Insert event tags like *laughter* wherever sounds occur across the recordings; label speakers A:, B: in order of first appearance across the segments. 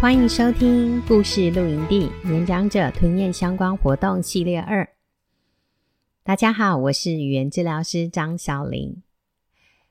A: 欢迎收听故事露营地年长者吞咽相关活动系列二。大家好，我是语言治疗师张小玲。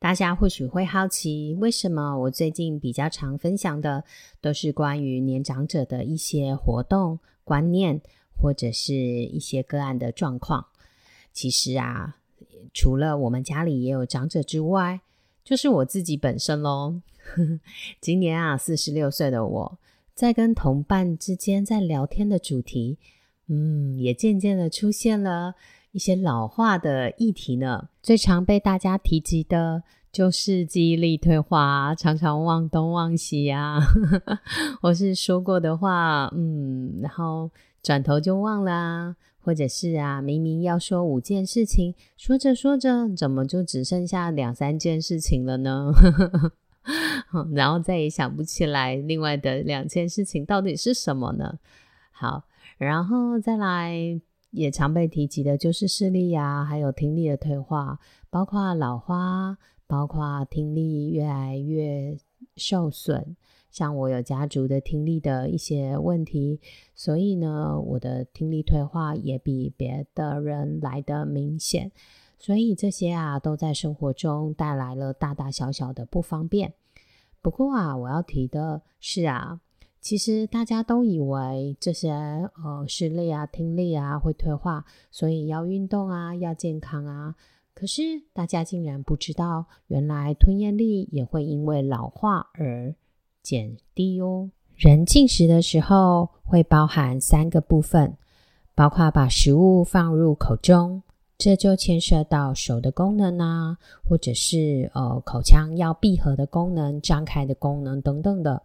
A: 大家或许会好奇，为什么我最近比较常分享的都是关于年长者的一些活动观念，或者是一些个案的状况？其实啊，除了我们家里也有长者之外，就是我自己本身喽。*laughs* 今年啊，四十六岁的我。在跟同伴之间在聊天的主题，嗯，也渐渐的出现了一些老化的议题呢。最常被大家提及的就是记忆力退化，常常忘东忘西啊，*laughs* 或是说过的话，嗯，然后转头就忘了，或者是啊，明明要说五件事情，说着说着，怎么就只剩下两三件事情了呢？*laughs* 然后再也想不起来另外的两件事情到底是什么呢？好，然后再来也常被提及的就是视力啊，还有听力的退化，包括老花，包括听力越来越受损。像我有家族的听力的一些问题，所以呢，我的听力退化也比别的人来得明显。所以这些啊，都在生活中带来了大大小小的不方便。不过啊，我要提的是啊，其实大家都以为这些呃视力啊、听力啊会退化，所以要运动啊，要健康啊。可是大家竟然不知道，原来吞咽力也会因为老化而减低哦。人进食的时候会包含三个部分，包括把食物放入口中。这就牵涉到手的功能啊，或者是呃口腔要闭合的功能、张开的功能等等的。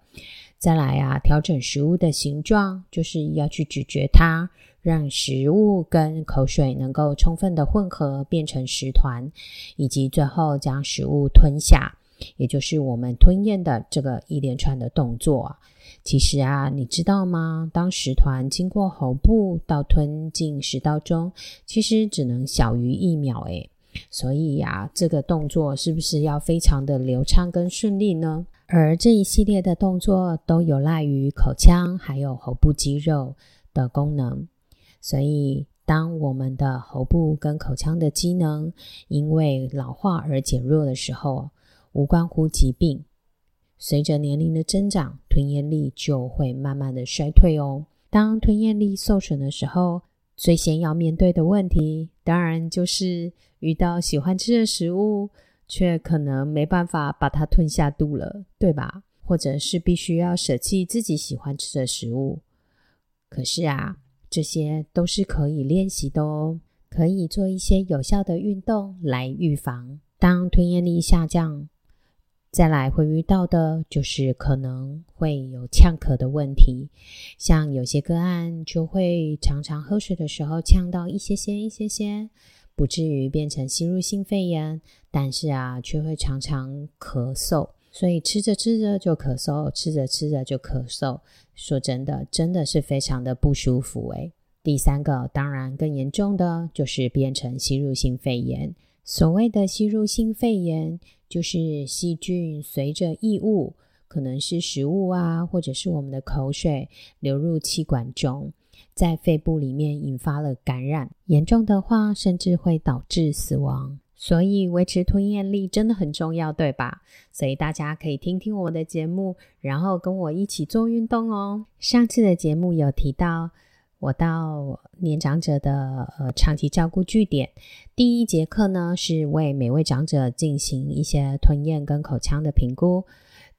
A: 再来啊，调整食物的形状，就是要去咀嚼它，让食物跟口水能够充分的混合，变成食团，以及最后将食物吞下，也就是我们吞咽的这个一连串的动作。其实啊，你知道吗？当食团经过喉部到吞进食道中，其实只能小于一秒诶。所以呀，这个动作是不是要非常的流畅跟顺利呢？而这一系列的动作都有赖于口腔还有喉部肌肉的功能。所以，当我们的喉部跟口腔的机能因为老化而减弱的时候，无关乎疾病。随着年龄的增长，吞咽力就会慢慢的衰退哦。当吞咽力受损的时候，最先要面对的问题，当然就是遇到喜欢吃的食物，却可能没办法把它吞下肚了，对吧？或者是必须要舍弃自己喜欢吃的食物。可是啊，这些都是可以练习的哦，可以做一些有效的运动来预防。当吞咽力下降，再来会遇到的就是可能会有呛咳的问题，像有些个案就会常常喝水的时候呛到一些些一些些，不至于变成吸入性肺炎，但是啊却会常常咳嗽，所以吃着吃着就咳嗽，吃着吃着就咳嗽，说真的，真的是非常的不舒服诶。第三个当然更严重的就是变成吸入性肺炎。所谓的吸入性肺炎，就是细菌随着异物，可能是食物啊，或者是我们的口水流入气管中，在肺部里面引发了感染，严重的话甚至会导致死亡。所以维持吞咽力真的很重要，对吧？所以大家可以听听我的节目，然后跟我一起做运动哦。上次的节目有提到。我到年长者的呃长期照顾据点，第一节课呢是为每位长者进行一些吞咽跟口腔的评估。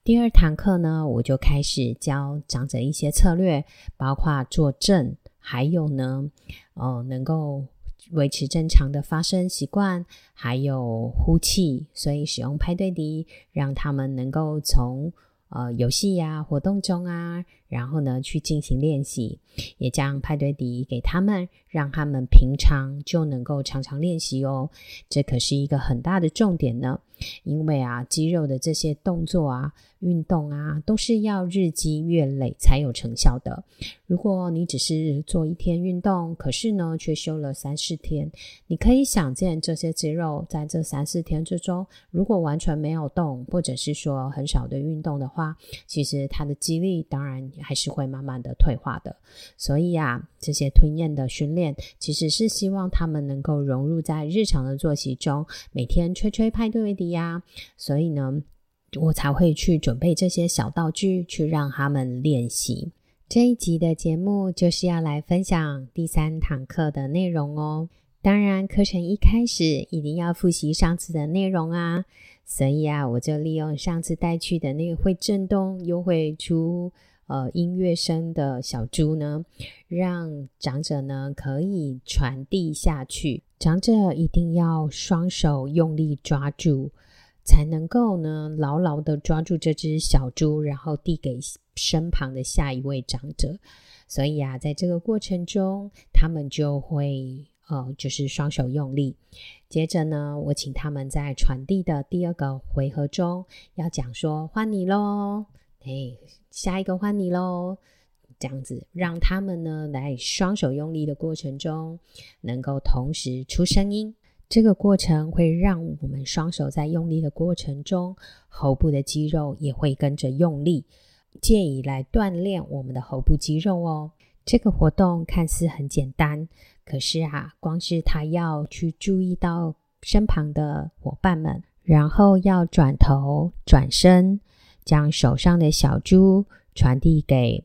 A: 第二堂课呢，我就开始教长者一些策略，包括坐正，还有呢，呃，能够维持正常的发声习惯，还有呼气，所以使用拍对笛，让他们能够从呃游戏呀、活动中啊，然后呢去进行练习，也将派对笛给他们，让他们平常就能够常常练习哦。这可是一个很大的重点呢，因为啊，肌肉的这些动作啊。运动啊，都是要日积月累才有成效的。如果你只是做一天运动，可是呢却休了三四天，你可以想见这些肌肉在这三四天之中，如果完全没有动，或者是说很少的运动的话，其实它的肌力当然还是会慢慢的退化的。所以啊，这些吞咽的训练其实是希望他们能够融入在日常的作息中，每天吹吹派对的呀。所以呢。我才会去准备这些小道具，去让他们练习。这一集的节目就是要来分享第三堂课的内容哦。当然，课程一开始一定要复习上次的内容啊。所以啊，我就利用上次带去的那个会震动又会出呃音乐声的小猪呢，让长者呢可以传递下去。长者一定要双手用力抓住。才能够呢，牢牢的抓住这只小猪，然后递给身旁的下一位长者。所以啊，在这个过程中，他们就会呃，就是双手用力。接着呢，我请他们在传递的第二个回合中，要讲说换你喽，哎，下一个换你喽，这样子让他们呢，来双手用力的过程中，能够同时出声音。这个过程会让我们双手在用力的过程中，喉部的肌肉也会跟着用力，借以来锻炼我们的喉部肌肉哦。这个活动看似很简单，可是啊，光是他要去注意到身旁的伙伴们，然后要转头转身，将手上的小猪传递给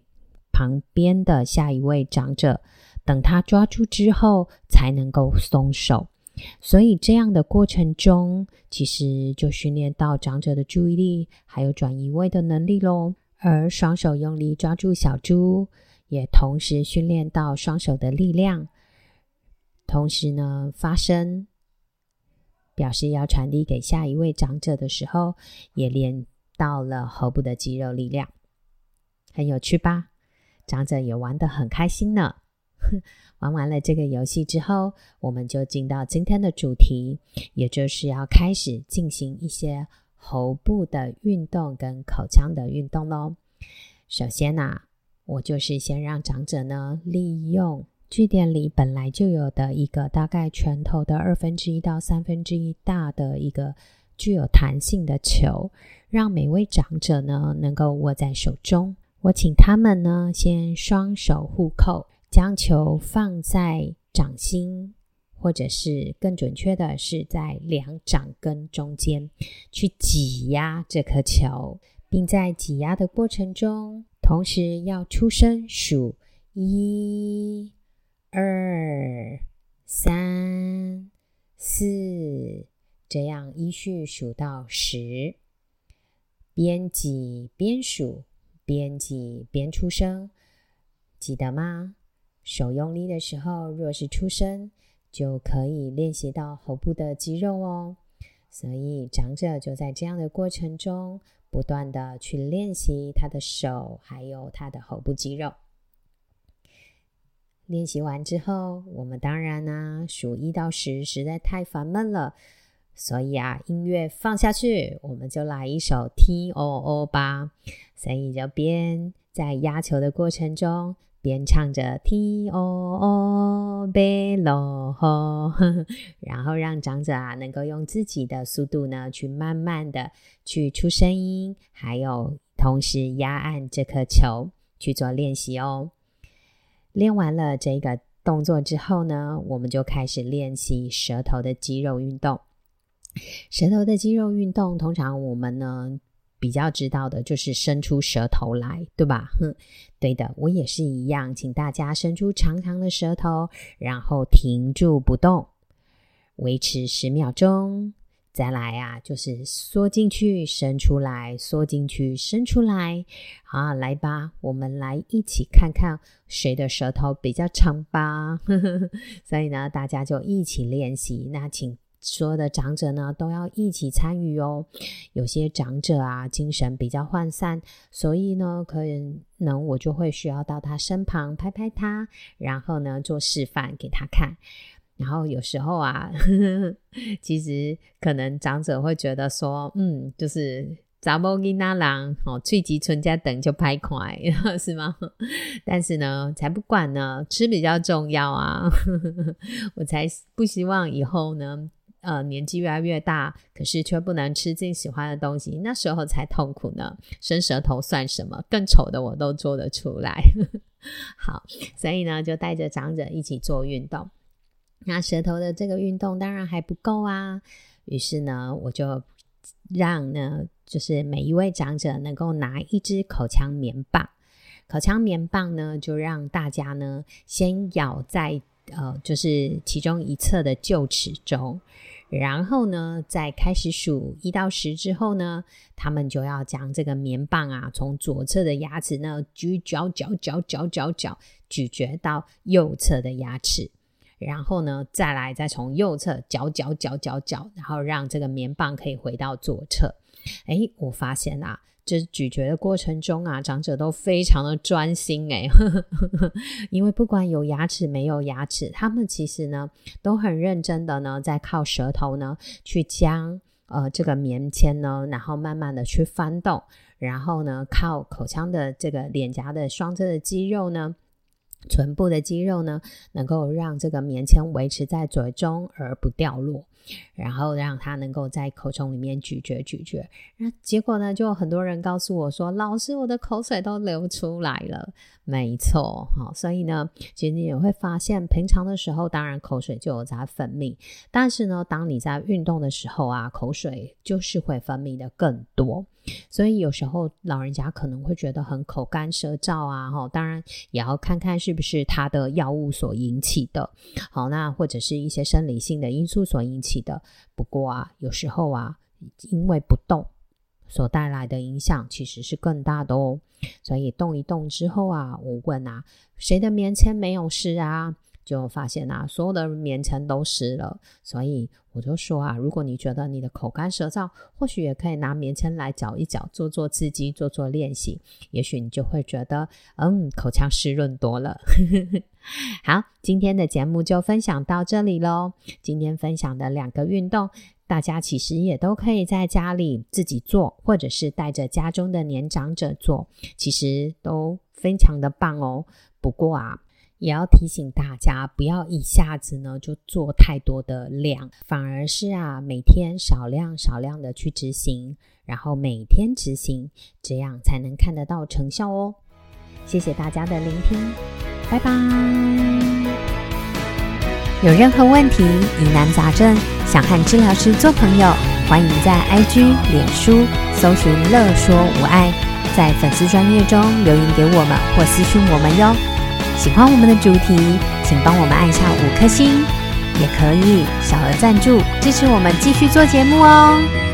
A: 旁边的下一位长者，等他抓住之后，才能够松手。所以这样的过程中，其实就训练到长者的注意力，还有转移位的能力喽。而双手用力抓住小猪，也同时训练到双手的力量。同时呢，发声表示要传递给下一位长者的时候，也练到了喉部的肌肉力量，很有趣吧？长者也玩得很开心呢。*laughs* 玩完了这个游戏之后，我们就进到今天的主题，也就是要开始进行一些喉部的运动跟口腔的运动喽。首先啊，我就是先让长者呢利用据点里本来就有的一个大概拳头的二分之一到三分之一大的一个具有弹性的球，让每位长者呢能够握在手中。我请他们呢先双手互扣。将球放在掌心，或者是更准确的是在两掌根中间去挤压这颗球，并在挤压的过程中，同时要出声数一、二、三、四，这样依序数到十，边挤边数，边挤边出声，记得吗？手用力的时候，若是出声，就可以练习到喉部的肌肉哦。所以长者就在这样的过程中，不断的去练习他的手，还有他的喉部肌肉。练习完之后，我们当然呢、啊，数一到十实在太烦闷了，所以啊，音乐放下去，我们就来一首 T O O 吧。所以就边在压球的过程中。边唱着 T O O 贝罗吼，*laughs* 然后让长者啊能够用自己的速度呢去慢慢的去出声音，还有同时压按这颗球去做练习哦。练完了这个动作之后呢，我们就开始练习舌头的肌肉运动。舌头的肌肉运动，通常我们呢。比较知道的就是伸出舌头来，对吧？哼，对的，我也是一样，请大家伸出长长的舌头，然后停住不动，维持十秒钟。再来啊，就是缩进去，伸出来，缩进去，伸出来。好，来吧，我们来一起看看谁的舌头比较长吧。*laughs* 所以呢，大家就一起练习。那请。所有的长者呢都要一起参与哦。有些长者啊精神比较涣散，所以呢可能我就会需要到他身旁拍拍他，然后呢做示范给他看。然后有时候啊，呵 *laughs* 呵其实可能长者会觉得说，嗯，就是查某囡仔人哦，喙吉存家等就拍快，*laughs* 是吗？但是呢，才不管呢，吃比较重要啊。*laughs* 我才不希望以后呢，呃，年纪越来越大，可是却不能吃自己喜欢的东西，那时候才痛苦呢。伸舌头算什么？更丑的我都做得出来。*laughs* 好，所以呢，就带着长者一起做运动。那舌头的这个运动当然还不够啊，于是呢，我就让呢，就是每一位长者能够拿一支口腔棉棒，口腔棉棒呢，就让大家呢先咬在呃，就是其中一侧的臼齿中，然后呢，在开始数一到十之后呢，他们就要将这个棉棒啊，从左侧的牙齿呢，咀嚼嚼嚼嚼嚼嚼咀嚼到右侧的牙齿。然后呢，再来再从右侧嚼嚼嚼嚼嚼，然后让这个棉棒可以回到左侧。诶，我发现啊，就是咀嚼的过程中啊，长者都非常的专心诶，*laughs* 因为不管有牙齿没有牙齿，他们其实呢都很认真的呢，在靠舌头呢去将呃这个棉签呢，然后慢慢的去翻动，然后呢靠口腔的这个脸颊的双侧的肌肉呢。唇部的肌肉呢，能够让这个棉签维持在嘴中而不掉落，然后让它能够在口中里面咀嚼咀嚼。那结果呢，就有很多人告诉我说：“老师，我的口水都流出来了。”没错，好，所以呢，其实你也会发现，平常的时候当然口水就有在分泌，但是呢，当你在运动的时候啊，口水就是会分泌的更多。所以有时候老人家可能会觉得很口干舌燥啊，哈，当然也要看看是不是他的药物所引起的，好，那或者是一些生理性的因素所引起的。不过啊，有时候啊，因为不动所带来的影响其实是更大的哦。所以动一动之后啊，我问啊，谁的棉签没有湿啊？就发现啊，所有的棉签都湿了，所以我就说啊，如果你觉得你的口干舌燥，或许也可以拿棉签来搅一搅，做做刺激，做做练习，也许你就会觉得，嗯，口腔湿润多了。*laughs* 好，今天的节目就分享到这里喽。今天分享的两个运动，大家其实也都可以在家里自己做，或者是带着家中的年长者做，其实都非常的棒哦。不过啊。也要提醒大家，不要一下子呢就做太多的量，反而是啊每天少量少量的去执行，然后每天执行，这样才能看得到成效哦。谢谢大家的聆听，拜拜。有任何问题、疑难杂症，想和治疗师做朋友，欢迎在 IG、脸书搜寻“乐说无碍”，在粉丝专页中留言给我们或私讯我们哟。喜欢我们的主题，请帮我们按下五颗星，也可以小额赞助支持我们继续做节目哦。